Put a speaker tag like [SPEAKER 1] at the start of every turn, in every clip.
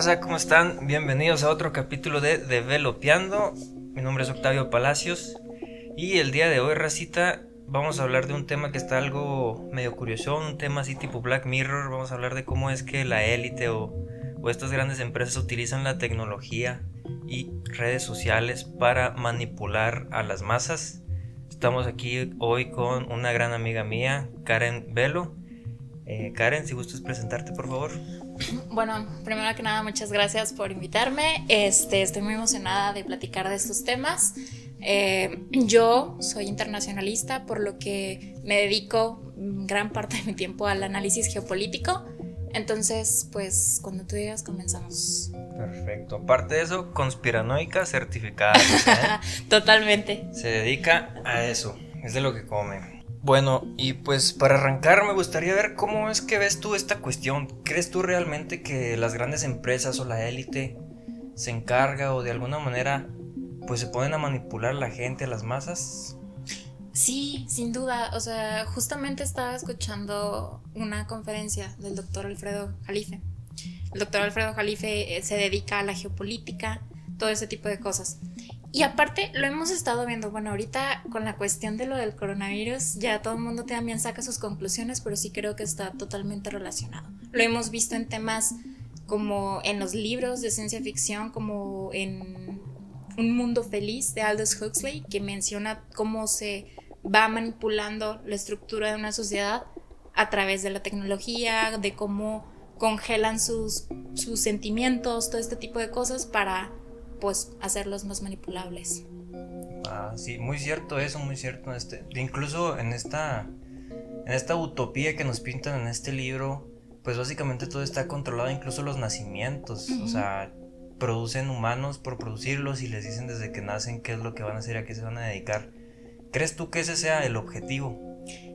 [SPEAKER 1] raza? ¿Cómo están? Bienvenidos a otro capítulo de Developeando. Mi nombre es Octavio Palacios y el día de hoy, racita, vamos a hablar de un tema que está algo medio curioso, un tema así tipo Black Mirror. Vamos a hablar de cómo es que la élite o, o estas grandes empresas utilizan la tecnología y redes sociales para manipular a las masas. Estamos aquí hoy con una gran amiga mía, Karen Velo. Eh, Karen, si gustas presentarte, por favor.
[SPEAKER 2] Bueno, primero que nada, muchas gracias por invitarme. Este, estoy muy emocionada de platicar de estos temas. Eh, yo soy internacionalista, por lo que me dedico gran parte de mi tiempo al análisis geopolítico. Entonces, pues cuando tú digas, comenzamos.
[SPEAKER 1] Perfecto. Aparte de eso, conspiranoica certificada. ¿eh?
[SPEAKER 2] Totalmente.
[SPEAKER 1] Se dedica a eso. Es de lo que come. Bueno, y pues para arrancar me gustaría ver cómo es que ves tú esta cuestión. ¿Crees tú realmente que las grandes empresas o la élite se encarga o de alguna manera pues se ponen a manipular la gente, a las masas?
[SPEAKER 2] Sí, sin duda. O sea, justamente estaba escuchando una conferencia del doctor Alfredo Jalife. El doctor Alfredo Jalife eh, se dedica a la geopolítica, todo ese tipo de cosas. Y aparte, lo hemos estado viendo, bueno, ahorita con la cuestión de lo del coronavirus, ya todo el mundo también saca sus conclusiones, pero sí creo que está totalmente relacionado. Lo hemos visto en temas como en los libros de ciencia ficción, como en Un Mundo Feliz de Aldous Huxley, que menciona cómo se va manipulando la estructura de una sociedad a través de la tecnología, de cómo congelan sus, sus sentimientos, todo este tipo de cosas para pues hacerlos más manipulables.
[SPEAKER 1] Ah, sí, muy cierto eso, muy cierto. Este, incluso en esta, en esta utopía que nos pintan en este libro, pues básicamente todo está controlado, incluso los nacimientos. O sea, producen humanos por producirlos y les dicen desde que nacen qué es lo que van a hacer a qué se van a dedicar. ¿Crees tú que ese sea el objetivo?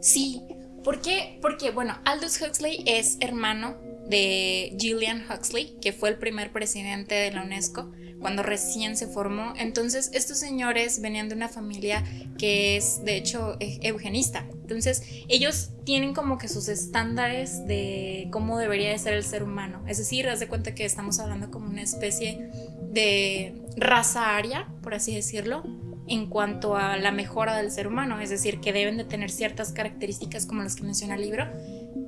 [SPEAKER 2] Sí, ¿por qué? Porque, bueno, Aldous Huxley es hermano de Gillian Huxley, que fue el primer presidente de la UNESCO cuando recién se formó. Entonces, estos señores venían de una familia que es, de hecho, e, eugenista. Entonces, ellos tienen como que sus estándares de cómo debería de ser el ser humano. Es decir, haz de cuenta que estamos hablando como una especie de raza aria, por así decirlo, en cuanto a la mejora del ser humano. Es decir, que deben de tener ciertas características como las que menciona el libro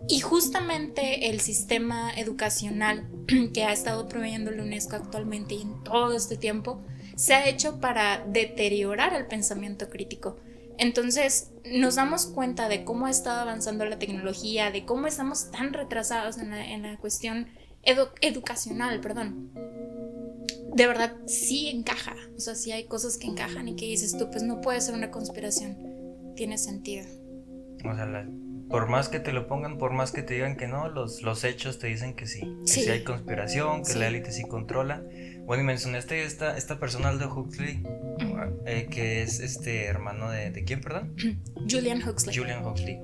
[SPEAKER 2] y justamente el sistema educacional que ha estado proveyendo la UNESCO actualmente y en todo este tiempo se ha hecho para deteriorar el pensamiento crítico. Entonces nos damos cuenta de cómo ha estado avanzando la tecnología, de cómo estamos tan retrasados en la, cuestión educacional, perdón. De verdad sí encaja, o sea, sí hay cosas que encajan y que dices tú, pues no puede ser una conspiración, tiene sentido.
[SPEAKER 1] O sea, la, por más que te lo pongan, por más que te digan que no, los, los hechos te dicen que sí. Que sí, hay conspiración, que la élite sí controla. Bueno, y mencionaste esta, esta persona, Aldo Huxley, eh, que es este hermano de, de quién, perdón?
[SPEAKER 2] Julian Huxley.
[SPEAKER 1] Julian Huxley.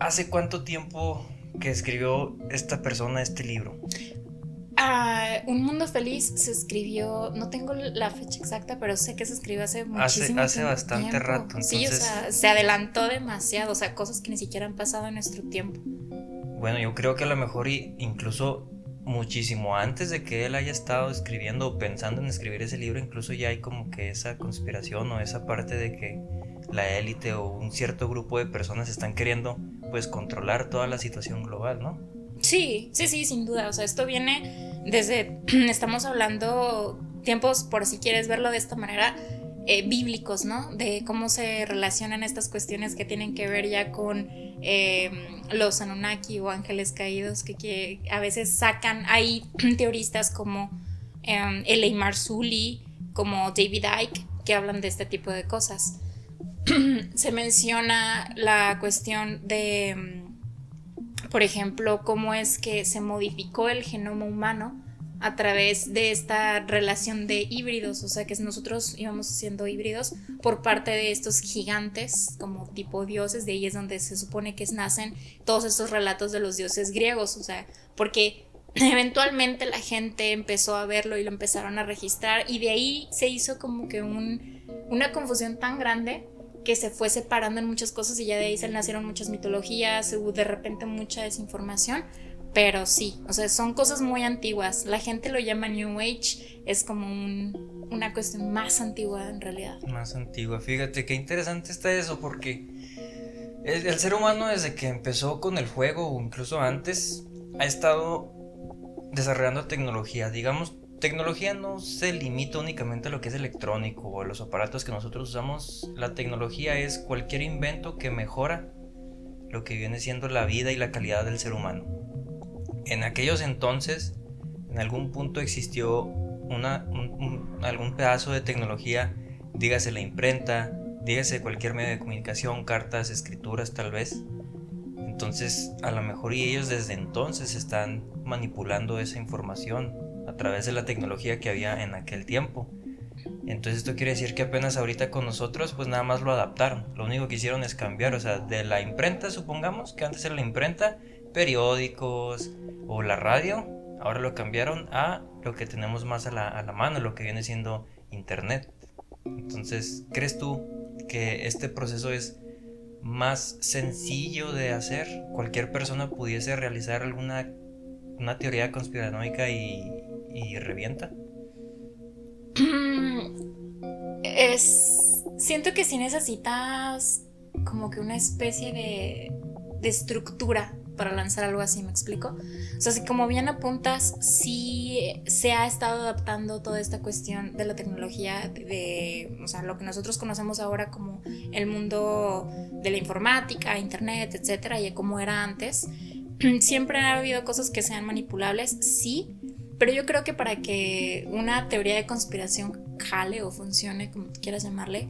[SPEAKER 1] ¿Hace cuánto tiempo que escribió esta persona este libro?
[SPEAKER 2] Ah, un Mundo Feliz se escribió, no tengo la fecha exacta, pero sé que se escribió hace muchísimo
[SPEAKER 1] Hace, hace bastante rato.
[SPEAKER 2] Sí, o sea, se adelantó demasiado, o sea, cosas que ni siquiera han pasado en nuestro tiempo.
[SPEAKER 1] Bueno, yo creo que a lo mejor incluso muchísimo antes de que él haya estado escribiendo o pensando en escribir ese libro, incluso ya hay como que esa conspiración o esa parte de que la élite o un cierto grupo de personas están queriendo pues controlar toda la situación global, ¿no?
[SPEAKER 2] Sí, sí, sí, sin duda. O sea, esto viene desde, estamos hablando tiempos, por si quieres verlo de esta manera, eh, bíblicos, ¿no? De cómo se relacionan estas cuestiones que tienen que ver ya con em, los Anunnaki o ángeles caídos, que, a veces sacan, hay teoristas como eh, L.A. Marzulli, como David Icke, que hablan de este tipo de cosas. se menciona la cuestión de em, por ejemplo, cómo es que se modificó el genoma humano a través de esta relación de híbridos, o sea que nosotros íbamos siendo híbridos por parte de estos gigantes como tipo dioses, de ahí es donde se supone que nacen todos estos relatos de los dioses griegos, o sea, porque eventualmente la gente empezó a verlo y lo empezaron a registrar y de ahí se hizo como que un, una confusión tan grande que se fue separando en muchas cosas y ya de ahí se nacieron muchas mitologías, hubo de repente mucha desinformación, Pero sí, o sea, son cosas muy antiguas. La gente lo llama New Age, es como una cuestión más antigua en realidad.
[SPEAKER 1] Más antigua, fíjate qué interesante está eso, porque el, el ser humano desde que empezó con el juego, o incluso antes, ha estado desarrollando tecnología. Digamos, tecnología no se limita únicamente a lo que es electrónico o a los aparatos que nosotros usamos. La tecnología es cualquier invento que mejora lo que viene siendo la vida y la calidad del ser humano. En aquellos entonces, en algún punto existió una, algún pedazo de tecnología, dígase la imprenta, dígase cualquier medio de comunicación, cartas, escrituras tal vez. Entonces, a lo mejor y ellos desde entonces están manipulando esa información a través de la tecnología que había en aquel tiempo. Entonces esto quiere decir que apenas ahorita con nosotros pues nada más lo adaptaron. Lo único que hicieron es cambiar, o sea, de la imprenta supongamos que antes era la imprenta, periódicos o la radio, ahora lo cambiaron a lo que tenemos más a la, a la mano, lo que viene siendo internet. Entonces, ¿crees tú que este proceso es más sencillo de hacer? ¿Cualquier persona pudiese realizar alguna una teoría conspiranoica y, y revienta?
[SPEAKER 2] Es. Siento que si necesitas como que una especie de, de estructura para lanzar algo así, ¿me explico? O sea, si como bien apuntas, sí se ha estado adaptando toda esta cuestión de la tecnología, de, o sea, lo que nosotros conocemos ahora como el mundo de la informática, internet, etcétera, y como era antes. Siempre ha habido cosas que sean manipulables, sí, pero yo creo que para que una teoría de conspiración jale o funcione, como quieras llamarle,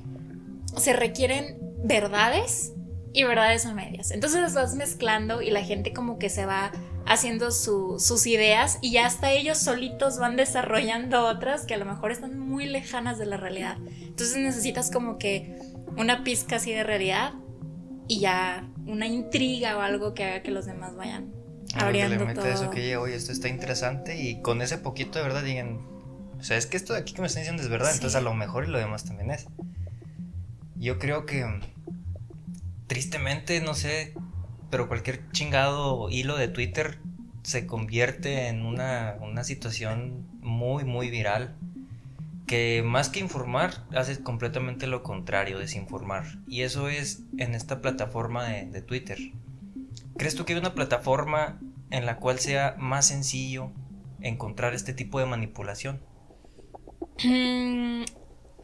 [SPEAKER 2] se requieren verdades y verdades a medias. Entonces las vas mezclando y la gente como que se va haciendo sus ideas y ya hasta ellos solitos van desarrollando otras que a lo mejor están muy lejanas de la realidad. Entonces necesitas como que una pizca así de realidad y ya una intriga o algo que haga que los demás vayan abriendo
[SPEAKER 1] le mete eso que oye, esto está interesante y con ese poquito de verdad digan, o sea, es que esto de aquí que me están diciendo es verdad, entonces a lo mejor y lo demás también es. Yo creo que tristemente, no sé, pero cualquier chingado hilo de Twitter se convierte en una, una situación muy, muy viral que más que informar hace completamente lo contrario, desinformar. Y eso es en esta plataforma de, de Twitter. ¿Crees tú que hay una plataforma en la cual sea más sencillo encontrar este tipo de manipulación?
[SPEAKER 2] Mm,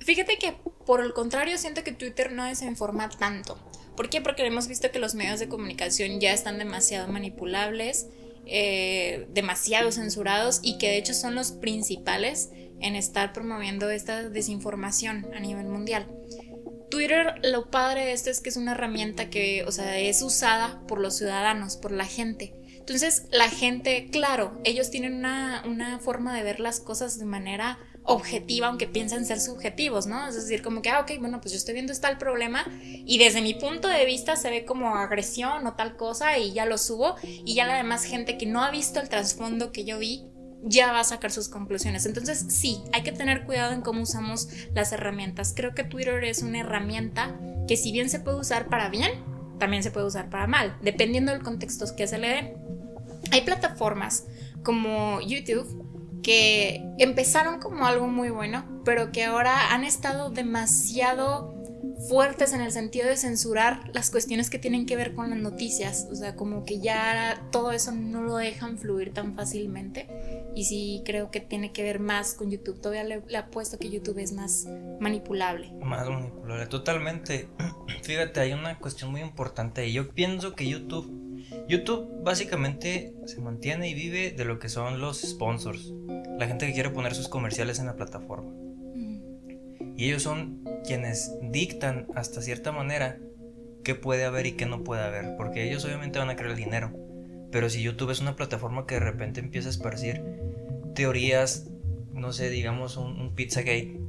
[SPEAKER 2] fíjate que por el contrario siento que Twitter no desinforma tanto. ¿Por qué? Porque hemos visto que los medios de comunicación ya están demasiado manipulables, eh, demasiado censurados y que de hecho son los principales en estar promoviendo esta desinformación a nivel mundial. Twitter, lo padre de esto es que es una herramienta que, o sea, es usada por los ciudadanos, por la gente. Entonces, la gente, claro, ellos tienen una, una forma de ver las cosas de manera objetiva, aunque piensen ser subjetivos, ¿no? Es decir, como que, ah, ok, bueno, pues yo estoy viendo está el problema y desde mi punto de vista se ve como agresión o tal cosa y ya lo subo y ya la demás gente que no ha visto el trasfondo que yo vi ya va a sacar sus conclusiones. Entonces, sí, hay que tener cuidado en cómo usamos las herramientas. Creo que Twitter es una herramienta que si bien se puede usar para bien, también se puede usar para mal, dependiendo del contexto que se le dé. Hay plataformas como YouTube que empezaron como algo muy bueno, pero que ahora han estado demasiado fuertes en el sentido de censurar las cuestiones que tienen que ver con las noticias. O sea, como que ya todo eso no lo dejan fluir tan fácilmente. Y sí creo que tiene que ver más con YouTube. Todavía le, le apuesto que YouTube es más manipulable.
[SPEAKER 1] Más manipulable, totalmente. Fíjate, hay una cuestión muy importante. Yo pienso que YouTube, YouTube básicamente se mantiene y vive de lo que son los sponsors. La gente que quiere poner sus comerciales en la plataforma. Y ellos son quienes dictan hasta cierta manera qué puede haber y qué no puede haber, porque ellos obviamente van a crear el dinero. Pero si YouTube es una plataforma que de repente empieza a esparcir teorías, no sé, digamos un, Pizzagate,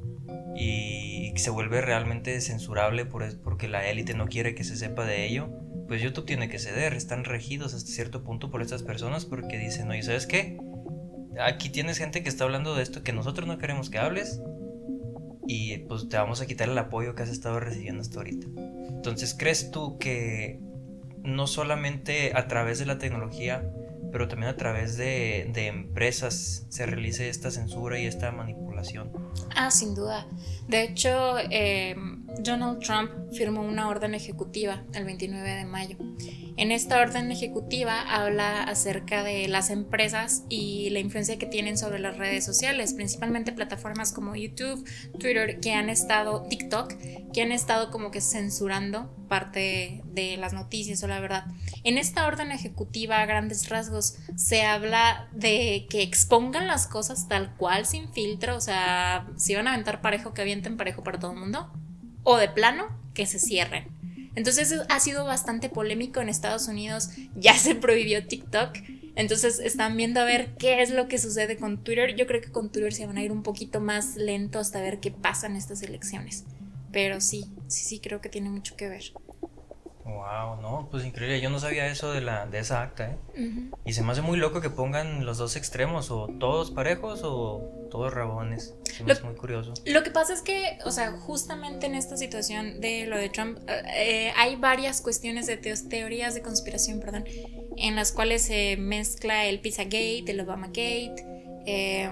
[SPEAKER 1] y se vuelve realmente censurable por, porque la élite no quiere que se sepa de ello, pues YouTube tiene que ceder. Están regidos hasta cierto punto por estas personas porque dicen, oye, ¿sabes qué? Aquí tienes gente que está hablando de esto que nosotros no queremos que hables y pues te vamos a quitar el apoyo que has estado recibiendo hasta ahorita. Entonces, ¿crees tú que no solamente a través de la tecnología, pero también a través de, de empresas se realice esta censura y esta manipulación.
[SPEAKER 2] Ah, sin duda. De hecho, eh, Donald Trump firmó una orden ejecutiva el 29 de mayo. En esta orden ejecutiva habla acerca de las empresas y la influencia que tienen sobre las redes sociales, principalmente plataformas como YouTube, Twitter, que han estado, TikTok, que han estado como que censurando parte de las noticias o la verdad. En esta orden ejecutiva, a grandes rasgos, se habla de que expongan las cosas tal cual, sin filtro, o sea, si van a aventar parejo, que avienten parejo para todo el mundo, o de plano, que se cierren. Entonces ha sido bastante polémico en Estados Unidos, ya se prohibió TikTok, entonces están viendo a ver qué es lo que sucede con Twitter. Yo creo que con Twitter se van a ir un poquito más lento hasta ver qué pasa en estas elecciones. Pero sí, sí, sí creo que tiene mucho que ver.
[SPEAKER 1] Wow, no, pues increíble. Yo no sabía eso de la de esa acta, ¿eh? Y se me hace muy loco que pongan los dos extremos, o todos parejos o todos rabones. es muy curioso.
[SPEAKER 2] Lo que pasa es que, o sea, justamente en esta situación de lo de Trump, eh, hay varias cuestiones de teorías de conspiración, perdón, en las cuales se mezcla el Pizzagate, el Obamagate, eh,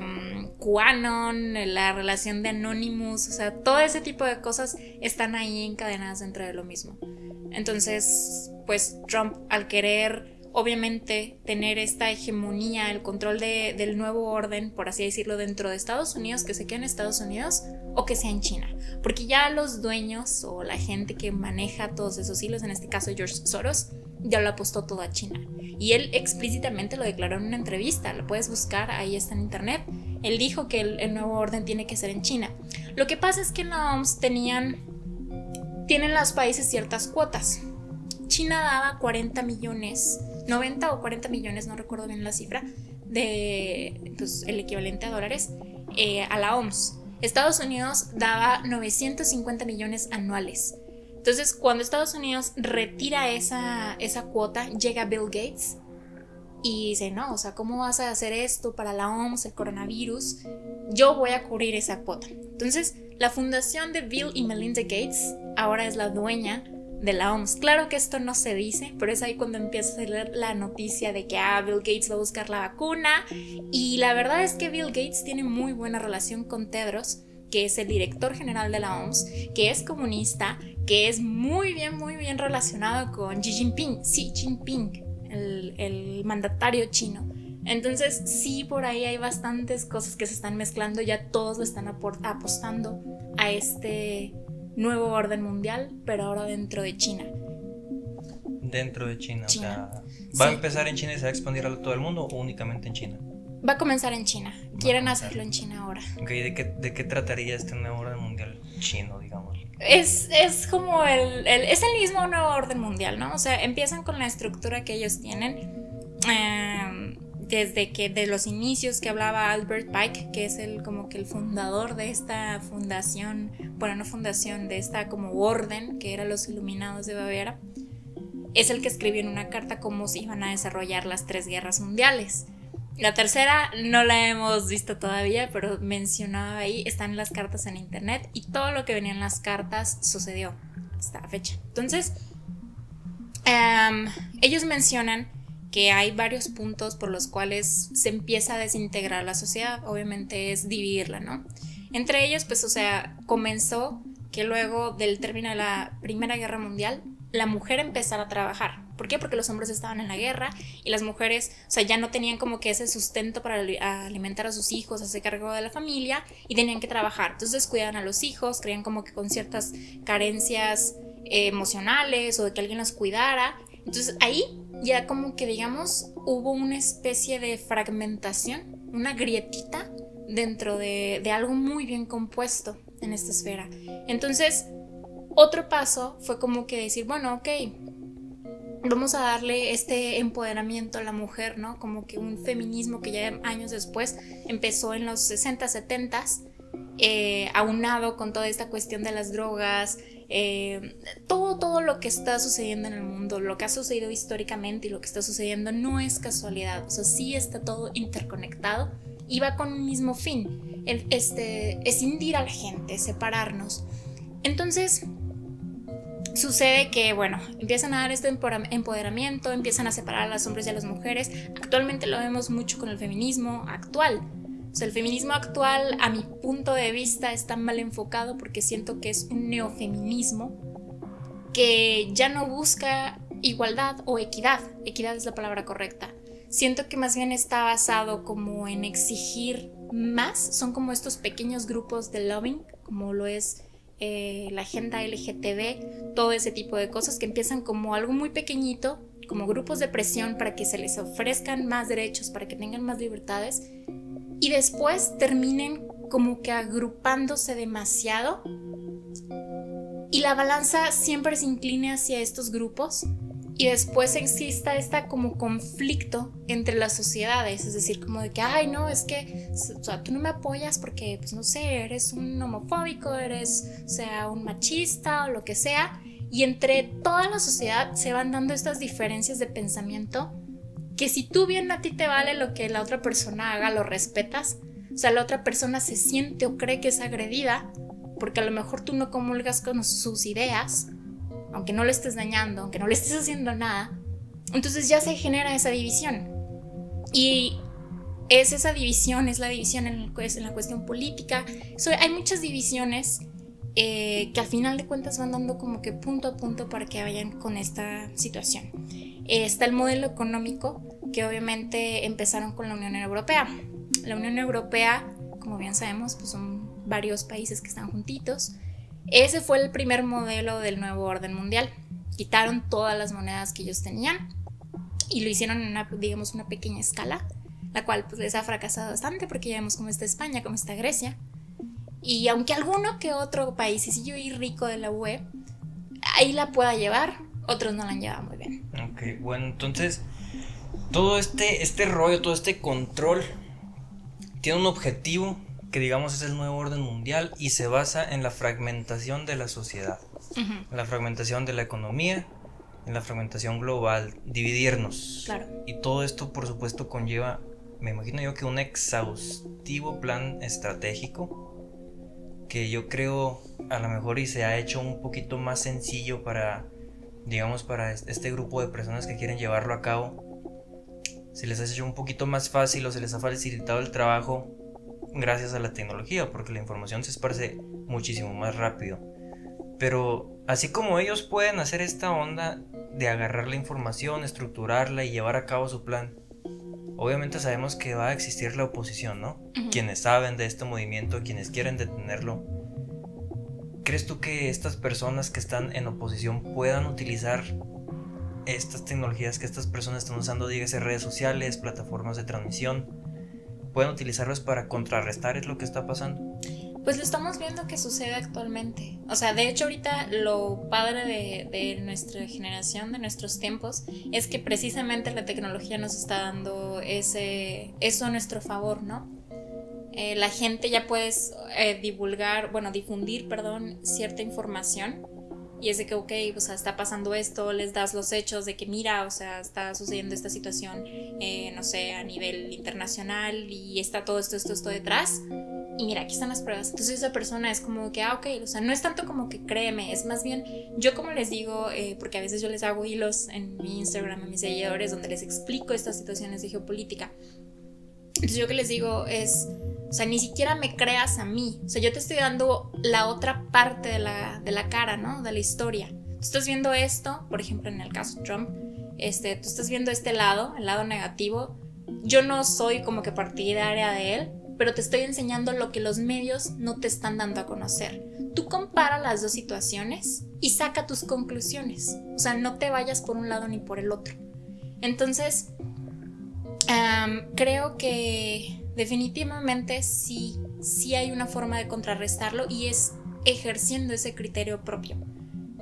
[SPEAKER 2] QAnon, la relación de Anonymous, o sea, todo ese tipo de cosas están ahí encadenadas dentro de lo mismo. Entonces, pues Trump al querer obviamente tener esta hegemonía, el control del nuevo orden, por así decirlo, dentro de Estados Unidos, que se quede en Estados Unidos o que sea en China. Porque ya los dueños o la gente que maneja todos esos hilos, en este caso George Soros, ya lo apostó todo a China. Y él explícitamente lo declaró en una entrevista, lo puedes buscar, ahí está en internet. Él dijo que el, nuevo orden tiene que ser en China. Lo que pasa es que en la OMS tenían, tienen los países ciertas cuotas. China daba 40 millones, 90 o 40 millones, no recuerdo bien la cifra, de pues, el equivalente a dólares, eh, a la OMS. Estados Unidos daba 950 millones anuales. Entonces, cuando Estados Unidos retira esa, esa cuota, llega Bill Gates y dice, no, o sea, ¿cómo vas a hacer esto para la OMS, el coronavirus? Yo voy a cubrir esa cuota. Entonces, la fundación de Bill y Melinda Gates ahora es la dueña de la OMS. Claro que esto no se dice, pero es ahí cuando empieza a leer la noticia de que ah, Bill Gates va a buscar la vacuna. Y la verdad es que Bill Gates tiene muy buena relación con Tedros que es el director general de la OMS, que es comunista, que es muy bien, muy bien relacionado con Xi Jinping, Xi Jinping, el, mandatario chino. Entonces sí, por ahí hay bastantes cosas que se están mezclando, ya todos le están apostando a este nuevo orden mundial, pero ahora dentro de China.
[SPEAKER 1] Dentro de China, o sea, ¿va a empezar en China y se va a expandir a todo el mundo o únicamente en China?
[SPEAKER 2] Va a comenzar en China. Quieren hacerlo en China ahora.
[SPEAKER 1] ¿de qué, ¿de qué trataría este nuevo orden mundial chino, digamos?
[SPEAKER 2] Es, es como el, Es el mismo nuevo orden mundial, ¿no? O sea, empiezan con la estructura que ellos tienen. Em, desde que de los inicios que hablaba Albert Pike, que es el como que el fundador de esta fundación, bueno, no fundación, de esta como orden, que era los Iluminados de Baviera, es el que escribió en una carta cómo se iban a desarrollar las tres guerras mundiales. La tercera no la hemos visto todavía, pero mencionaba ahí, están las cartas en internet y todo lo que venía en las cartas sucedió hasta la fecha. Entonces, em, ellos mencionan que hay varios puntos por los cuales se empieza a desintegrar la sociedad, obviamente es dividirla, ¿no? Entre ellos, pues, o sea, comenzó que luego del término de la Primera Guerra Mundial, la mujer empezara a trabajar. ¿Por qué? Porque los hombres estaban en la guerra y las mujeres, o sea, ya no tenían como que ese sustento para alimentar a sus hijos, hacer cargo de la familia y tenían que trabajar. Entonces cuidaban a los hijos, creían como que con ciertas carencias eh, emocionales o de que alguien los cuidara. Entonces ahí ya como que digamos hubo una especie de fragmentación, una grietita dentro de, de algo muy bien compuesto en esta esfera. Entonces, otro paso fue como que decir, bueno, ok, vamos a darle este empoderamiento a la mujer, ¿no? Como que un feminismo que ya años después empezó en los 60, 70, eh, aunado con toda esta cuestión de las drogas, eh, todo, todo lo que está sucediendo en el mundo, lo que ha sucedido históricamente y lo que está sucediendo no es casualidad, o sea, sí está todo interconectado y va con un mismo fin, el, este, escindir a la gente, separarnos. Entonces, sucede que, bueno, empiezan a dar este empoderamiento, empiezan a separar a los hombres y a las mujeres. Actualmente lo vemos mucho con el feminismo actual. O sea, el feminismo actual, a mi punto de vista, está mal enfocado porque siento que es un neofeminismo que ya no busca igualdad o equidad. Equidad es la palabra correcta. Siento que más bien está basado como en exigir más. Son como estos pequeños grupos de loving, como lo es eh, la agenda LGTB, todo ese tipo de cosas que empiezan como algo muy pequeñito, como grupos de presión para que se les ofrezcan más derechos, para que tengan más libertades, y después terminen como que agrupándose demasiado y la balanza siempre se incline hacia estos grupos y después exista esta como conflicto entre las sociedades, es decir, como de que, ay, no, es que, tú no me apoyas porque, pues no sé, eres un homofóbico, eres, o sea, un machista o lo que sea, y entre toda la sociedad se van dando estas diferencias de pensamiento que si tú bien a ti te vale lo que la otra persona haga, lo respetas, o sea, la otra persona se siente o cree que es agredida, porque a lo mejor tú no comulgas con sus ideas, aunque no le estés dañando, aunque no le estés haciendo nada, entonces ya se genera esa división. Y es esa división, es la división en, en la cuestión política. hay muchas divisiones eh, que al final de cuentas van dando como que punto a punto para que vayan con esta situación. Eh, está el modelo económico, que obviamente empezaron con la Unión Europea. La Unión Europea, como bien sabemos, pues son varios países que están juntitos. Ese fue el primer modelo del nuevo orden mundial. Quitaron todas las monedas que ellos tenían y lo hicieron en una, digamos, una pequeña escala, la cual pues les ha fracasado bastante porque ya vemos cómo está España, cómo está Grecia. Y aunque alguno que otro país yo y rico de la UE ahí la pueda llevar, otros no la han llevado muy bien.
[SPEAKER 1] Ok, bueno, entonces todo este, este rollo, todo este control tiene un objetivo que digamos es el nuevo orden mundial y se basa en la fragmentación de la sociedad, en la fragmentación de la economía, en la fragmentación global, dividirnos.
[SPEAKER 2] Claro.
[SPEAKER 1] Y todo esto, por supuesto, conlleva, me imagino yo, que un exhaustivo plan estratégico que yo creo a lo mejor y se ha hecho un poquito más sencillo para, digamos, para este grupo de personas que quieren llevarlo a cabo. Se les ha hecho un poquito más fácil o se les ha facilitado el trabajo gracias a la tecnología, porque la información se esparce muchísimo más rápido. Pero así como ellos pueden hacer esta onda de agarrar la información, estructurarla y llevar a cabo su plan, obviamente sabemos que va a existir la oposición, ¿no? Quienes saben de este movimiento, quienes quieren detenerlo. ¿Crees tú que estas personas que están en oposición puedan utilizar estas tecnologías que estas personas están usando, dígase redes sociales, plataformas de transmisión, pueden utilizarlos para contrarrestar es lo que está pasando.
[SPEAKER 2] Pues lo estamos viendo que sucede actualmente. O sea, de hecho ahorita lo padre de, nuestra generación, de nuestros tiempos, es que precisamente la tecnología nos está dando ese, eso a nuestro favor, ¿no? Eh, la gente ya puede eh, divulgar, bueno, difundir, perdón, cierta información y es de que, ok, o sea, está pasando esto, les das los hechos de que mira, o sea, está sucediendo esta situación, eh, no sé, a nivel internacional y está todo esto, esto, esto detrás. Y mira, aquí están las pruebas. Entonces esa persona es como que, ah, ok, o sea, no es tanto como que créeme, es más bien, yo como les digo, eh, porque a veces yo les hago hilos en mi Instagram a mis seguidores donde les explico estas situaciones de geopolítica. Entonces yo que les digo es, o sea, ni siquiera me creas a mí. O sea, yo te estoy dando la otra parte de la, de la cara, ¿no? De la historia. Tú estás viendo esto, por ejemplo, en el caso de Trump, este, tú estás viendo este lado, el lado negativo. Yo no soy como que partidaria de él, pero te estoy enseñando lo que los medios no te están dando a conocer. Tú compara las dos situaciones y saca tus conclusiones. O sea, no te vayas por un lado ni por el otro. Entonces, creo que definitivamente sí, sí hay una forma de contrarrestarlo y es ejerciendo ese criterio propio.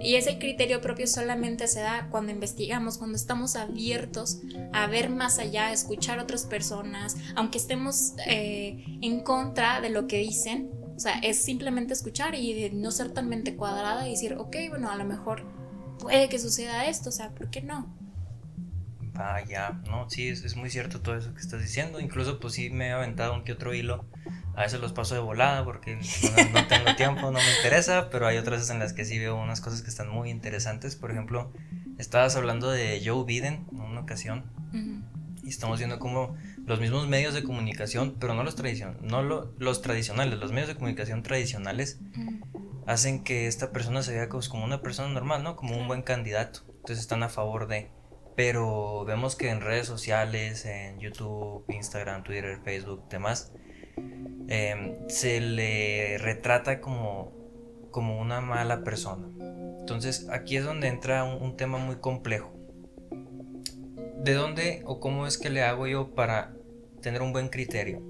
[SPEAKER 2] Y ese criterio propio solamente se da cuando investigamos, cuando estamos abiertos a ver más allá, a escuchar a otras personas, aunque estemos eh, en contra de lo que dicen. O sea, es simplemente escuchar y no ser tan mente cuadrada y decir, ok, bueno, a lo mejor puede que suceda esto, o sea, ¿por qué no?
[SPEAKER 1] Vaya, no, sí, es, muy cierto todo eso que estás diciendo. Incluso, pues sí, me he aventado un que otro hilo A veces los paso de volada porque no, tengo tiempo, no me interesa, pero hay otras veces en las que sí veo unas cosas que están muy interesantes. Por ejemplo, estabas hablando de Joe Biden en una ocasión y estamos viendo cómo los mismos medios de comunicación, pero no los, tradicion no los tradicionales, los medios de comunicación tradicionales hacen que esta persona se vea como una persona normal, ¿no? Como un buen candidato. Entonces están a favor de... Pero vemos que en redes sociales, en YouTube, Instagram, Twitter, Facebook, demás, em, se le retrata como, como una mala persona. Entonces aquí es donde entra un tema muy complejo. ¿De dónde o cómo es que le hago yo para tener un buen criterio?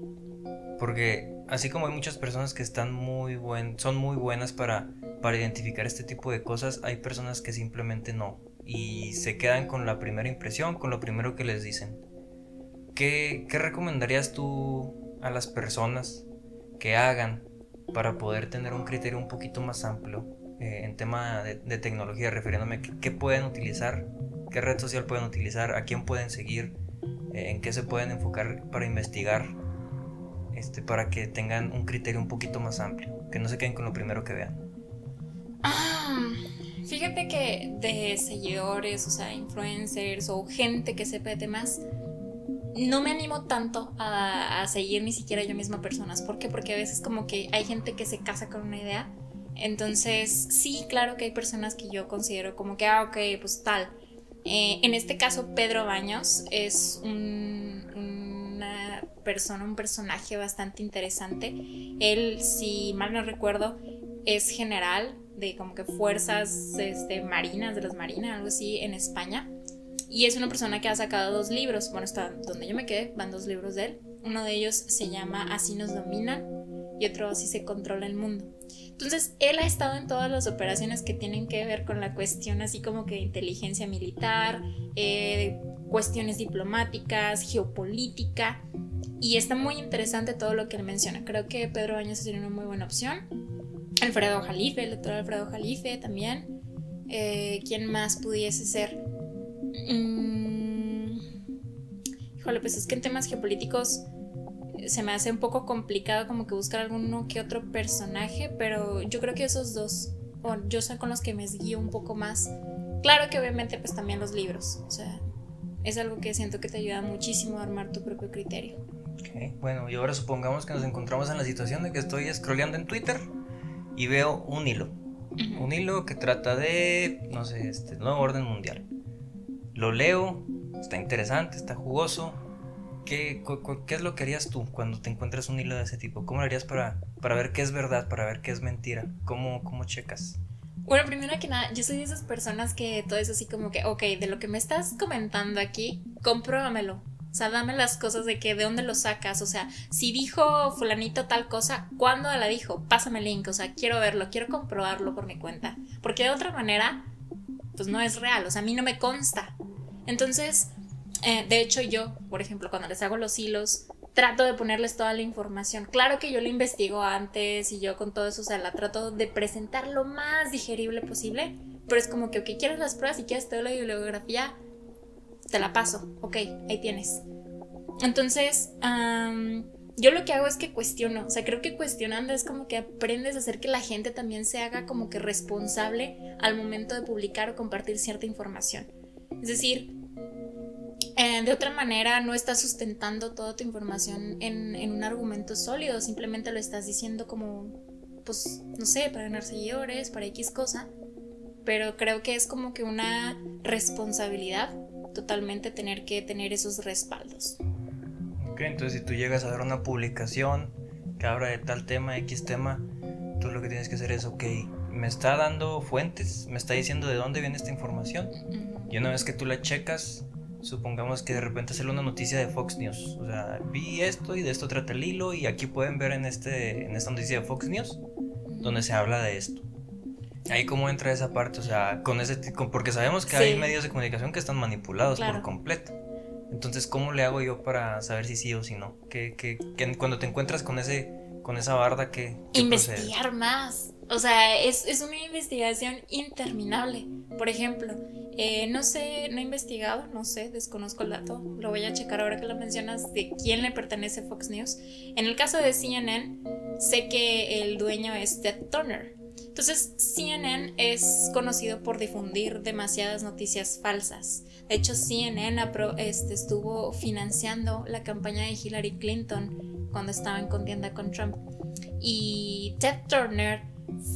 [SPEAKER 1] Porque así como hay muchas personas que están muy buen, son muy buenas para, para identificar este tipo de cosas, hay personas que simplemente no. Y se quedan con la primera impresión, con lo primero que les dicen. ¿Qué, qué recomendarías tú a las personas que hagan para poder tener un criterio un poquito más amplio eh, en tema de, tecnología, refiriéndome a qué pueden utilizar qué red social pueden utilizar, a quién pueden seguir, eh, en qué se pueden enfocar para investigar, este, para que tengan un criterio un poquito más amplio, que no se queden con lo primero que vean.
[SPEAKER 2] Ah, fíjate que de seguidores, o sea, influencers o gente que sepa de temas, no me animo tanto a, a, seguir ni siquiera yo misma personas. ¿Por qué? Porque a veces como que hay gente que se casa con una idea. Entonces, sí, claro que hay personas que yo considero como que, ah, ok, pues tal. Eh, en este caso, Pedro Baños es una persona, un personaje bastante interesante. Él, si mal no recuerdo, es general de como que fuerzas este, marinas, de las marinas, algo así, en España. Y es una persona que ha sacado dos libros. Bueno, está donde yo me quedé, van dos libros de él. Uno de ellos se llama Así nos dominan y otro Así se controla el mundo. Entonces, él ha estado en todas las operaciones que tienen que ver con la cuestión así como que de inteligencia militar, eh, cuestiones diplomáticas, geopolítica, y está muy interesante todo lo que él menciona. Creo que Pedro Baños sería una muy buena opción. Alfredo Jalife, el doctor Alfredo Jalife también. Eh, ¿Quién más pudiese ser? Mm, híjole, pues es que en temas geopolíticos se me hace un poco complicado como que buscar alguno que otro personaje, pero yo creo que esos dos, o yo sé con los que me guío un poco más. Claro que obviamente pues también los libros, o sea, es algo que siento que te ayuda muchísimo a armar tu propio criterio.
[SPEAKER 1] Ok, bueno, y ahora supongamos que nos encontramos en la situación de que estoy scrolleando en Twitter y veo un hilo. Un hilo que trata de, no sé, este nuevo orden mundial. Lo leo, está interesante, está jugoso, ¿Qué, ¿Qué, es lo que harías tú cuando te encuentras un hilo de ese tipo? ¿Cómo lo harías para, para ver qué es verdad, para ver qué es mentira? ¿Cómo, ¿Cómo checas?
[SPEAKER 2] Bueno, primero que nada, yo soy de esas personas que todo es así como que, ok, de lo que me estás comentando aquí, compruébamelo. O sea, dame las cosas de que de dónde lo sacas. O sea, si dijo fulanito tal cosa, ¿cuándo la dijo? Pásame el link. O sea, quiero verlo, quiero comprobarlo por mi cuenta. Porque de otra manera, pues no es real. O sea, a mí no me consta. Entonces, eh, de hecho, yo, por ejemplo, cuando les hago los hilos, trato de ponerles toda la información. Claro que yo lo investigo antes y yo con todo eso, o sea, la trato de presentar lo más digerible posible, pero es como que, ok, quieres las pruebas y quieres toda la bibliografía, te la paso, ok, ahí tienes. Entonces, yo lo que hago es que cuestiono, o sea, creo que cuestionando es como que aprendes a hacer que la gente también se haga como que responsable al momento de publicar o compartir cierta información. Es decir, eh, de otra manera no estás sustentando toda tu información en, un argumento sólido, simplemente lo estás diciendo como, pues, no sé, para ganar seguidores, para X cosa, pero creo que es como que una responsabilidad totalmente tener que tener esos respaldos.
[SPEAKER 1] Ok, entonces si tú llegas a dar una publicación que habla de tal tema, X tema, tú lo que tienes que hacer es, ok, me está dando fuentes, me está diciendo de dónde viene esta información, y una vez que tú la checas, supongamos que de repente sale una noticia de Fox News. O sea, vi esto y de esto trata el hilo y aquí pueden ver en, este, en esta noticia de Fox News donde se habla de esto. Ahí cómo entra esa parte, o sea, con ese porque sabemos que hay medios de comunicación que están manipulados por completo. Entonces, ¿cómo le hago yo para saber si sí o si no? Que, que, cuando te encuentras con ese con esa barda que
[SPEAKER 2] investigar más. O sea, es, es una investigación interminable. Por ejemplo, eh, no sé, no he investigado, no sé, desconozco el dato, lo voy a checar ahora que lo mencionas de quién le pertenece Fox News. En el caso de CNN, sé que el dueño es Ted Turner. Entonces, CNN es conocido por difundir demasiadas noticias falsas. De hecho, CNN este, estuvo financiando la campaña de Hillary Clinton cuando estaba en contienda con Trump. Y Ted Turner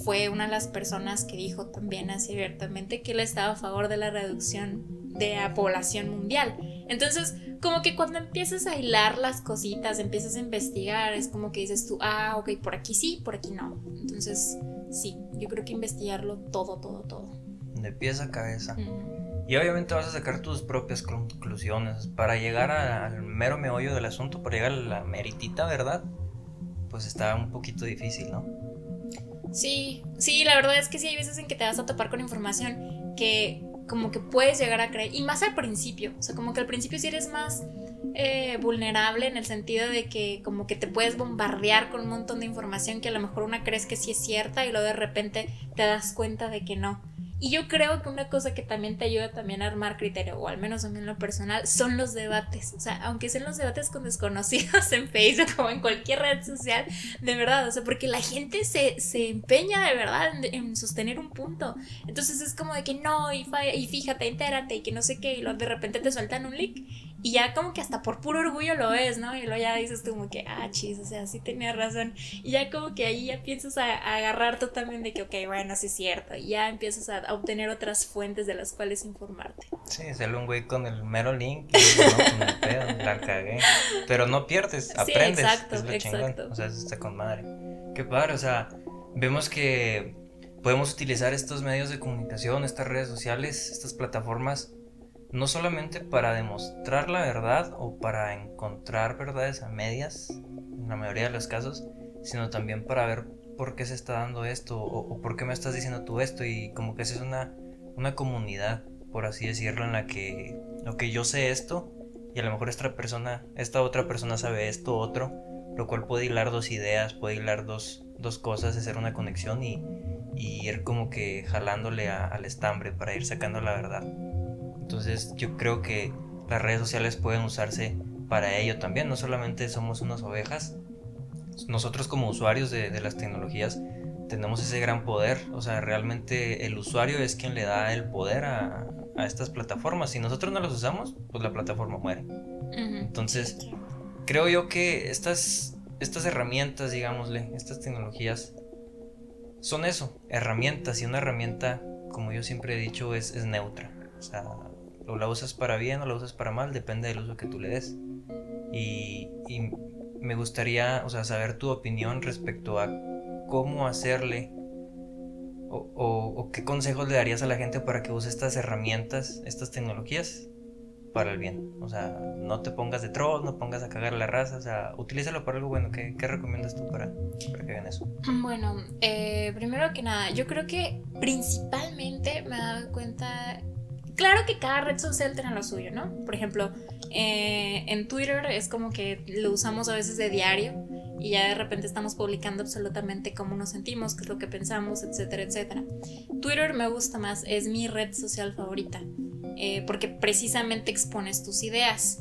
[SPEAKER 2] fue una de las personas que dijo también así abiertamente que él estaba a favor de la reducción de la población mundial. Entonces, como que cuando empiezas a hilar las cositas, empiezas a investigar, es como que dices tú, ah, ok, por aquí sí, por aquí no. Entonces, sí, yo creo que investigarlo todo, todo, todo.
[SPEAKER 1] De pies a cabeza. Y obviamente vas a sacar tus propias conclusiones para llegar al mero meollo del asunto, para llegar a la meritita, ¿verdad? Pues está un poquito difícil, ¿no?
[SPEAKER 2] Sí, sí, la verdad es que sí hay veces en que te vas a topar con información que como que puedes llegar a creer, y más al principio, o sea, como que al principio sí eres más eh, vulnerable en el sentido de que como que te puedes bombardear con un montón de información que a lo mejor una crees que sí es cierta y luego de repente te das cuenta de que no. Y yo creo que una cosa que también te ayuda también a armar criterio, o al menos a mí en lo personal, son los debates. O sea, aunque sean los debates con desconocidos en Facebook o en cualquier red social, de verdad, o sea, porque la gente se, se empeña de verdad en, sostener un punto. Entonces es como de que no, y, y fíjate, entérate, y que no sé qué, y luego de repente te sueltan un link y ya como que hasta por puro orgullo lo ves, ¿no? Y luego ya dices tú como que, ah, chis, o sea, sí tenía razón. Y ya como que ahí ya piensas a, agarrar tú también de que, ok, bueno, sí es cierto. Y ya empiezas a, obtener otras fuentes de las cuales informarte.
[SPEAKER 1] Sí, sale un güey con el mero link y no, con el pedo, la cagué. Pero no pierdes, aprendes. Sí, exacto, es lo exacto. O sea, eso está con madre. Qué padre, o sea, vemos que podemos utilizar estos medios de comunicación, estas redes sociales, estas plataformas no solamente para demostrar la verdad o para encontrar verdades a medias, en la mayoría de los casos, sino también para ver por qué se está dando esto o, por qué me estás diciendo tú esto y como que esa es una, una comunidad, por así decirlo, en la que, lo que yo sé esto y a lo mejor esta persona, esta otra persona sabe esto otro, lo cual puede hilar dos ideas, puede hilar dos, dos cosas, hacer una conexión y, ir como que jalándole al estambre para ir sacando la verdad. Entonces yo creo que las redes sociales pueden usarse para ello también. No solamente somos unas ovejas, nosotros como usuarios de, las tecnologías tenemos ese gran poder. O sea, realmente el usuario es quien le da el poder a, estas plataformas. Si nosotros no las usamos, pues la plataforma muere. Entonces, creo yo que estas, estas herramientas, digámosle, estas tecnologías, son eso, herramientas. Y una herramienta, como yo siempre he dicho, es, es neutra. O sea, o la usas para bien o la usas para mal, depende del uso que tú le des. Y, me gustaría, o sea, saber tu opinión respecto a cómo hacerle o, qué consejos le darías a la gente para que use estas herramientas, estas tecnologías para el bien. O sea, no te pongas de troll, no pongas a cagar la raza, o sea, utilízalo para algo bueno. ¿Qué, recomiendas tú para, para, que hagan eso?
[SPEAKER 2] Bueno, eh, primero que nada, yo creo que principalmente me he dado cuenta Claro que cada red social tiene lo suyo, ¿no? Por ejemplo, eh, en Twitter es como que lo usamos a veces de diario y ya de repente estamos publicando absolutamente cómo nos sentimos, qué es lo que pensamos, etcétera, etcétera. Twitter me gusta más, es mi red social favorita, eh, porque precisamente expones tus ideas.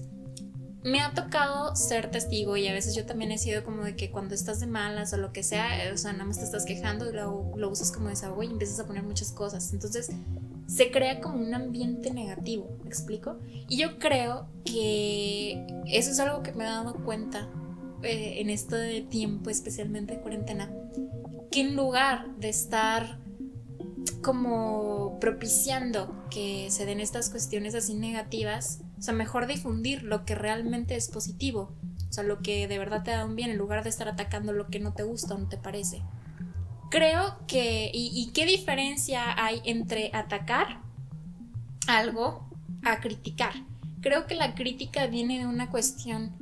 [SPEAKER 2] Me ha tocado ser testigo y a veces yo también he sido como de que cuando estás de malas o lo que sea, o sea, nada más te estás quejando y lo, lo usas como desahogo y empiezas a poner muchas cosas. Entonces, se crea como un ambiente negativo, ¿me explico? Y yo creo que eso es algo que me he dado cuenta eh, en este tiempo, especialmente de cuarentena, que en lugar de estar como propiciando que se den estas cuestiones así negativas, o sea, mejor difundir lo que realmente es positivo, o sea, lo que de verdad te da un bien, en lugar de estar atacando lo que no te gusta o no te parece creo que, y, qué diferencia hay entre atacar algo a criticar? Creo que la crítica viene de una cuestión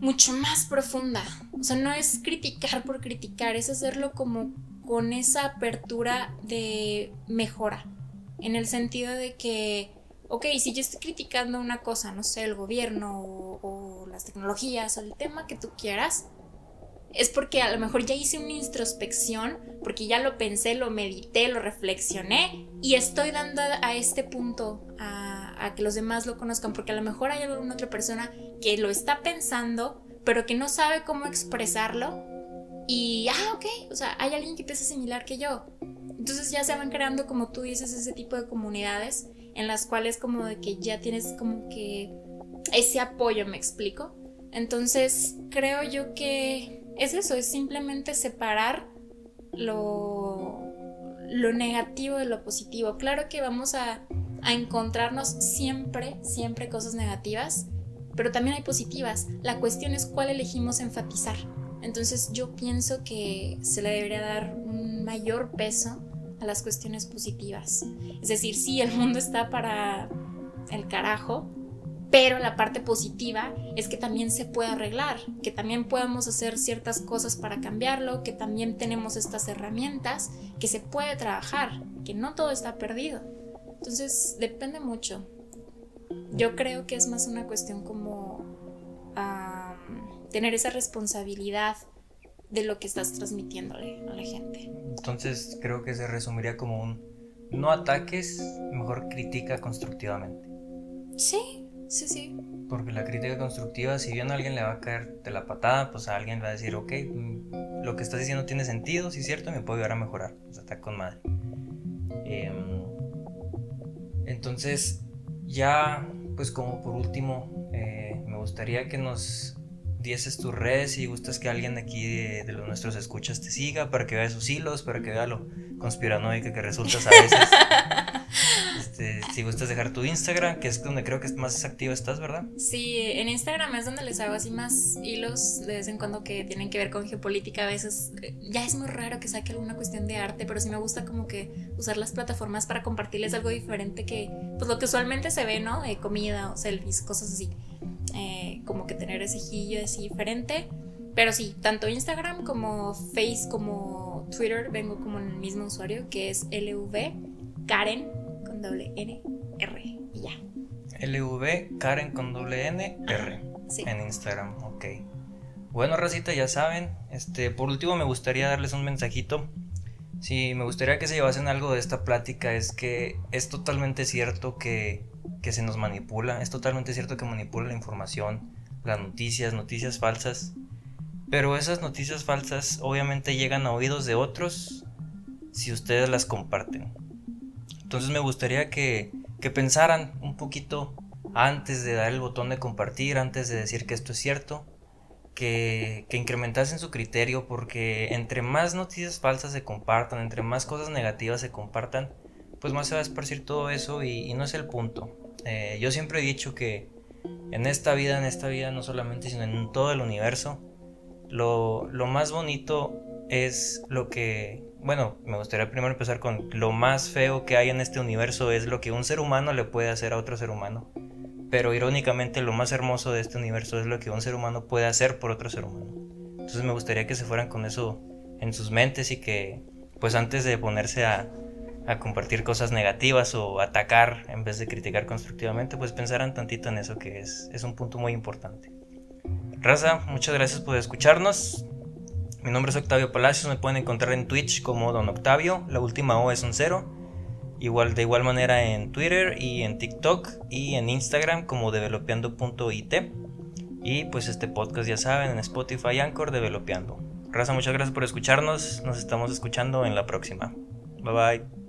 [SPEAKER 2] mucho más profunda. O sea, no es criticar por criticar, es hacerlo como con esa apertura de mejora. En el sentido de que, ok, si yo estoy criticando una cosa, no sé, el gobierno o, o las tecnologías o el tema que tú quieras, es porque a lo mejor ya hice una introspección, porque ya lo pensé, lo medité, lo reflexioné y estoy dando a este punto a, que los demás lo conozcan, porque a lo mejor hay alguna otra persona que lo está pensando, pero que no sabe cómo expresarlo y, ah, ok, o sea, hay alguien que piensa similar que yo. Entonces ya se van creando, como tú dices, ese tipo de comunidades en las cuales como de que ya tienes como que ese apoyo, me explico. Entonces creo yo que es eso, es simplemente separar lo, lo negativo de lo positivo. Claro que vamos a, a encontrarnos siempre, siempre cosas negativas, pero también hay positivas. La cuestión es cuál elegimos enfatizar. Entonces yo pienso que se le debería dar un mayor peso a las cuestiones positivas. Es decir, sí, el mundo está para el carajo, pero la parte positiva es que también se puede arreglar, que también podemos hacer ciertas cosas para cambiarlo, que también tenemos estas herramientas, que se puede trabajar, que no todo está perdido. Entonces, depende mucho. Yo creo que es más una cuestión como tener esa responsabilidad de lo que estás transmitiéndole a la gente.
[SPEAKER 1] Entonces, creo que se resumiría como un no ataques, mejor critica constructivamente.
[SPEAKER 2] Sí, Sí, sí.
[SPEAKER 1] Porque la crítica constructiva, si bien a alguien le va a caer de la patada, pues a alguien va a decir, ok, mm, lo que estás diciendo tiene sentido, sí es cierto, me puede ayudar a mejorar. Pues está con madre. Em, entonces, ya, pues como por último, eh, me gustaría que nos dieses tus redes y gustas que alguien aquí de, de, los nuestros escuchas te siga para que vea sus hilos, para que vea lo conspiranoica que resultas a veces. Este, si gustas dejar tu Instagram, que es donde creo que más activo estás, ¿verdad?
[SPEAKER 2] Sí, en Instagram es donde les hago así más hilos de vez en cuando que tienen que ver con geopolítica. A veces eh, ya es muy raro que saque alguna cuestión de arte, pero sí me gusta como que usar las plataformas para compartirles algo diferente que, pues lo que usualmente se ve, ¿no? De comida o selfies, cosas así. Como que tener ese gillo así diferente. Pero sí, tanto Instagram como Face como Twitter vengo como en el mismo usuario que es LV Karen doble N R y ya.
[SPEAKER 1] LV Karen con doble N R en Instagram, ok. Bueno, racita, ya saben. Este, por último me gustaría darles un mensajito. Si me gustaría que se llevasen algo de esta plática es que es totalmente cierto que, que se nos manipula, es totalmente cierto que manipula la información, las noticias, noticias falsas. Pero esas noticias falsas obviamente llegan a oídos de otros si ustedes las comparten. Entonces me gustaría que, pensaran un poquito antes de dar el botón de compartir, antes de decir que esto es cierto, que, incrementasen su criterio porque entre más noticias falsas se compartan, entre más cosas negativas se compartan, pues más se va a esparcir todo eso y, no es el punto. Eh, yo siempre he dicho que en esta vida, en esta vida no solamente, sino en todo el universo, lo, lo más bonito es lo que bueno, me gustaría primero empezar con lo más feo que hay en este universo es lo que un ser humano le puede hacer a otro ser humano. Pero irónicamente lo más hermoso de este universo es lo que un ser humano puede hacer por otro ser humano. Entonces me gustaría que se fueran con eso en sus mentes y que pues antes de ponerse a, a compartir cosas negativas o atacar en vez de criticar constructivamente, pues pensaran tantito en eso que es, es un punto muy importante. Raza, muchas gracias por escucharnos. Mi nombre es Octavio Palacios, me pueden encontrar en Twitch como Don Octavio, la última O es un cero. Igual, de igual manera en Twitter y en TikTok y en Instagram como developeando.it. Y pues este podcast ya saben en Spotify Anchor Developeando. Raza, muchas gracias por escucharnos. Nos estamos escuchando en la próxima. Bye bye.